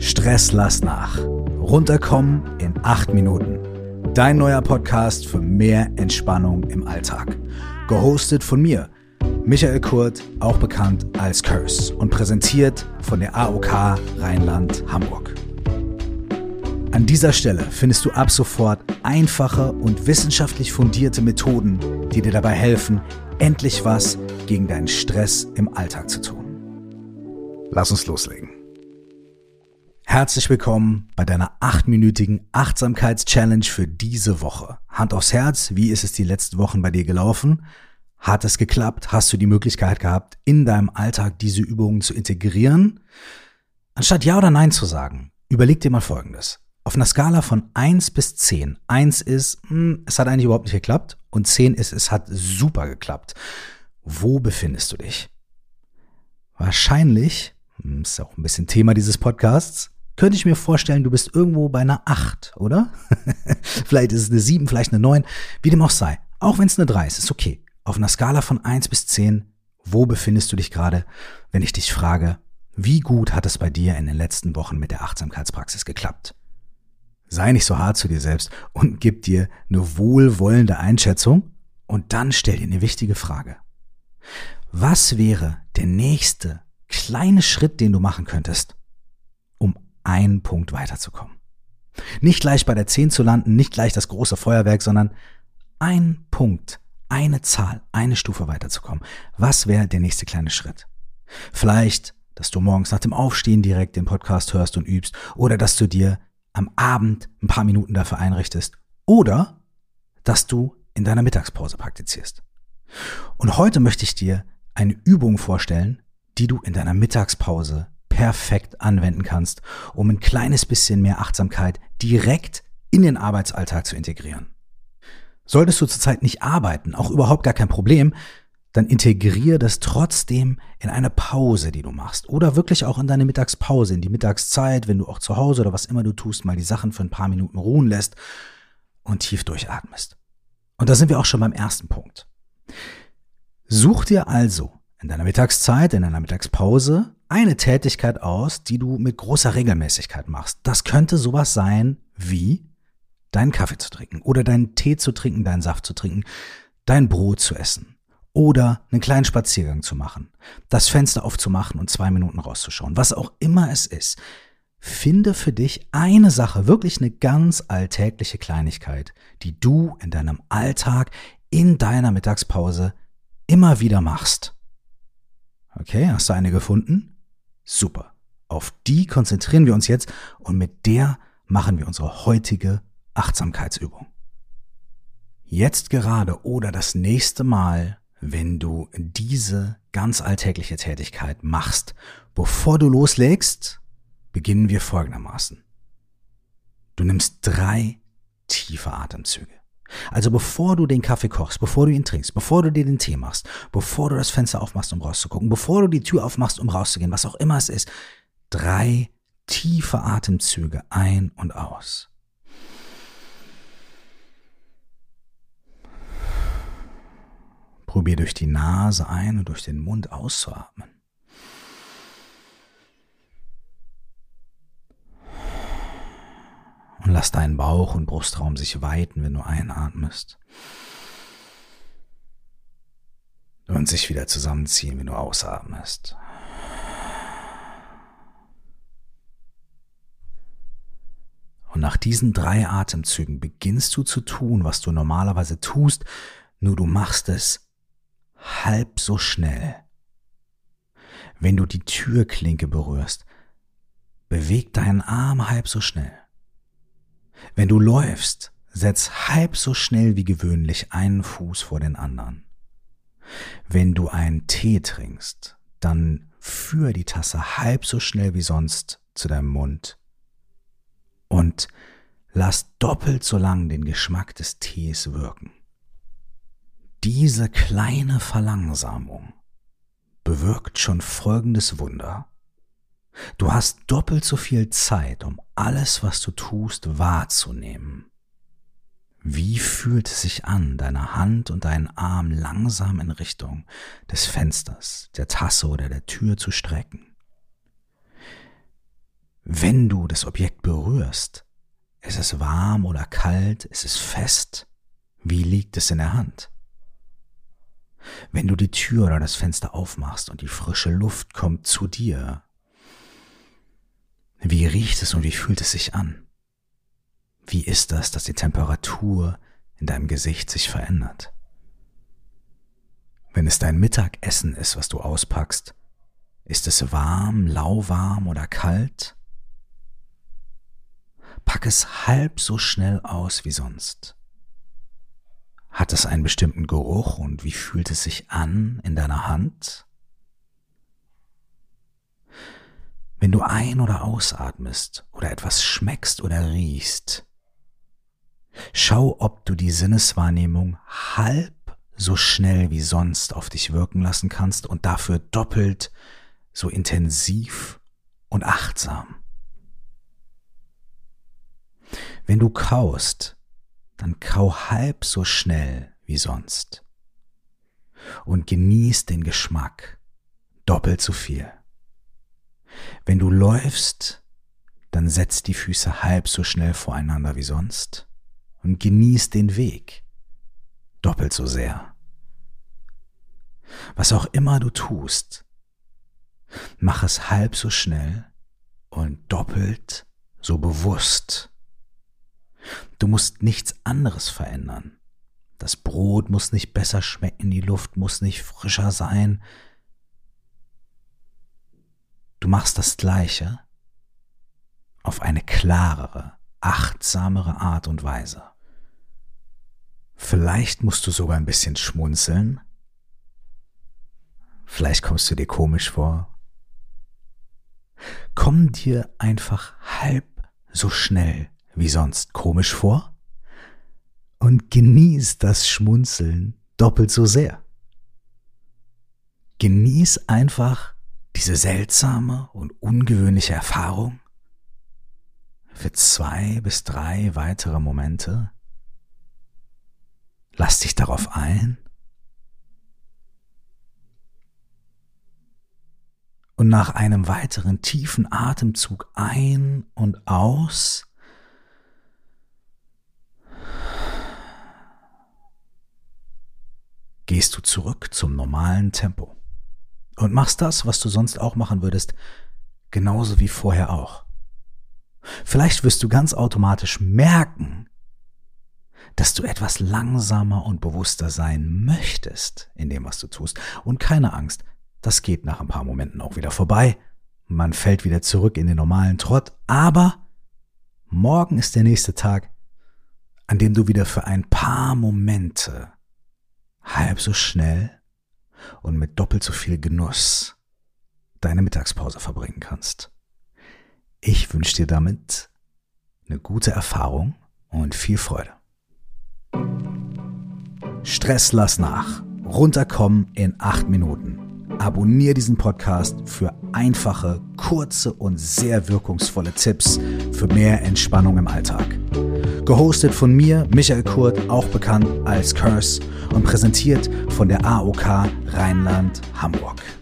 Stress lass nach. Runterkommen in acht Minuten. Dein neuer Podcast für mehr Entspannung im Alltag. Gehostet von mir, Michael Kurt, auch bekannt als Curse und präsentiert von der AOK Rheinland-Hamburg. An dieser Stelle findest du ab sofort einfache und wissenschaftlich fundierte Methoden, die dir dabei helfen, endlich was gegen deinen Stress im Alltag zu tun. Lass uns loslegen. Herzlich willkommen bei deiner achtminütigen Achtsamkeits-Challenge für diese Woche. Hand aufs Herz, wie ist es die letzten Wochen bei dir gelaufen? Hat es geklappt? Hast du die Möglichkeit gehabt, in deinem Alltag diese Übungen zu integrieren? Anstatt Ja oder Nein zu sagen, überleg dir mal Folgendes. Auf einer Skala von 1 bis 10. 1 ist, hm, es hat eigentlich überhaupt nicht geklappt und 10 ist, es hat super geklappt. Wo befindest du dich? Wahrscheinlich, hm, ist auch ein bisschen Thema dieses Podcasts, könnte ich mir vorstellen, du bist irgendwo bei einer 8, oder? vielleicht ist es eine 7, vielleicht eine 9, wie dem auch sei. Auch wenn es eine 3 ist, ist okay. Auf einer Skala von 1 bis 10, wo befindest du dich gerade, wenn ich dich frage, wie gut hat es bei dir in den letzten Wochen mit der Achtsamkeitspraxis geklappt? Sei nicht so hart zu dir selbst und gib dir eine wohlwollende Einschätzung und dann stell dir eine wichtige Frage. Was wäre der nächste kleine Schritt, den du machen könntest, einen Punkt weiterzukommen. Nicht gleich bei der 10 zu landen, nicht gleich das große Feuerwerk, sondern ein Punkt, eine Zahl, eine Stufe weiterzukommen. Was wäre der nächste kleine Schritt? Vielleicht, dass du morgens nach dem Aufstehen direkt den Podcast hörst und übst oder dass du dir am Abend ein paar Minuten dafür einrichtest oder dass du in deiner Mittagspause praktizierst. Und heute möchte ich dir eine Übung vorstellen, die du in deiner Mittagspause perfekt anwenden kannst, um ein kleines bisschen mehr Achtsamkeit direkt in den Arbeitsalltag zu integrieren. Solltest du zurzeit nicht arbeiten, auch überhaupt gar kein Problem, dann integriere das trotzdem in eine Pause, die du machst. Oder wirklich auch in deine Mittagspause, in die Mittagszeit, wenn du auch zu Hause oder was immer du tust, mal die Sachen für ein paar Minuten ruhen lässt und tief durchatmest. Und da sind wir auch schon beim ersten Punkt. Such dir also in deiner Mittagszeit, in deiner Mittagspause eine Tätigkeit aus, die du mit großer Regelmäßigkeit machst. Das könnte sowas sein wie deinen Kaffee zu trinken oder deinen Tee zu trinken, deinen Saft zu trinken, dein Brot zu essen oder einen kleinen Spaziergang zu machen, das Fenster aufzumachen und zwei Minuten rauszuschauen, was auch immer es ist. Finde für dich eine Sache, wirklich eine ganz alltägliche Kleinigkeit, die du in deinem Alltag, in deiner Mittagspause immer wieder machst. Okay, hast du eine gefunden? Super. Auf die konzentrieren wir uns jetzt und mit der machen wir unsere heutige Achtsamkeitsübung. Jetzt gerade oder das nächste Mal, wenn du diese ganz alltägliche Tätigkeit machst, bevor du loslegst, beginnen wir folgendermaßen. Du nimmst drei tiefe Atemzüge. Also bevor du den Kaffee kochst, bevor du ihn trinkst, bevor du dir den Tee machst, bevor du das Fenster aufmachst, um rauszugucken, bevor du die Tür aufmachst, um rauszugehen, was auch immer es ist, drei tiefe Atemzüge ein und aus. Probier durch die Nase ein und durch den Mund auszuatmen. Lass deinen Bauch und Brustraum sich weiten, wenn du einatmest. Und sich wieder zusammenziehen, wenn du ausatmest. Und nach diesen drei Atemzügen beginnst du zu tun, was du normalerweise tust, nur du machst es halb so schnell. Wenn du die Türklinke berührst, beweg deinen Arm halb so schnell. Wenn du läufst, setz halb so schnell wie gewöhnlich einen Fuß vor den anderen. Wenn du einen Tee trinkst, dann führ die Tasse halb so schnell wie sonst zu deinem Mund und lass doppelt so lang den Geschmack des Tees wirken. Diese kleine Verlangsamung bewirkt schon folgendes Wunder. Du hast doppelt so viel Zeit, um alles, was du tust, wahrzunehmen. Wie fühlt es sich an, deine Hand und deinen Arm langsam in Richtung des Fensters, der Tasse oder der Tür zu strecken? Wenn du das Objekt berührst, ist es warm oder kalt, ist es fest, wie liegt es in der Hand? Wenn du die Tür oder das Fenster aufmachst und die frische Luft kommt zu dir, wie riecht es und wie fühlt es sich an? Wie ist das, dass die Temperatur in deinem Gesicht sich verändert? Wenn es dein Mittagessen ist, was du auspackst, ist es warm, lauwarm oder kalt? Pack es halb so schnell aus wie sonst. Hat es einen bestimmten Geruch und wie fühlt es sich an in deiner Hand? Wenn du ein- oder ausatmest oder etwas schmeckst oder riechst, schau, ob du die Sinneswahrnehmung halb so schnell wie sonst auf dich wirken lassen kannst und dafür doppelt so intensiv und achtsam. Wenn du kaust, dann kau halb so schnell wie sonst und genieß den Geschmack doppelt so viel. Wenn du läufst, dann setz die Füße halb so schnell voreinander wie sonst und genieß den Weg doppelt so sehr. Was auch immer du tust, mach es halb so schnell und doppelt so bewusst. Du musst nichts anderes verändern. Das Brot muss nicht besser schmecken, die Luft muss nicht frischer sein. Du machst das Gleiche auf eine klarere, achtsamere Art und Weise. Vielleicht musst du sogar ein bisschen schmunzeln. Vielleicht kommst du dir komisch vor. Komm dir einfach halb so schnell wie sonst komisch vor und genieß das Schmunzeln doppelt so sehr. Genieß einfach diese seltsame und ungewöhnliche Erfahrung? Für zwei bis drei weitere Momente? Lass dich darauf ein. Und nach einem weiteren tiefen Atemzug ein und aus? Gehst du zurück zum normalen Tempo und machst das, was du sonst auch machen würdest, genauso wie vorher auch. Vielleicht wirst du ganz automatisch merken, dass du etwas langsamer und bewusster sein möchtest in dem, was du tust. Und keine Angst, das geht nach ein paar Momenten auch wieder vorbei. Man fällt wieder zurück in den normalen Trott, aber morgen ist der nächste Tag, an dem du wieder für ein paar Momente halb so schnell und mit doppelt so viel Genuss deine Mittagspause verbringen kannst. Ich wünsche dir damit eine gute Erfahrung und viel Freude. Stress lass nach. Runterkommen in acht Minuten. Abonnier diesen Podcast für einfache, kurze und sehr wirkungsvolle Tipps für mehr Entspannung im Alltag. Gehostet von mir, Michael Kurt, auch bekannt als Curse und präsentiert von der AOK Rheinland-Hamburg.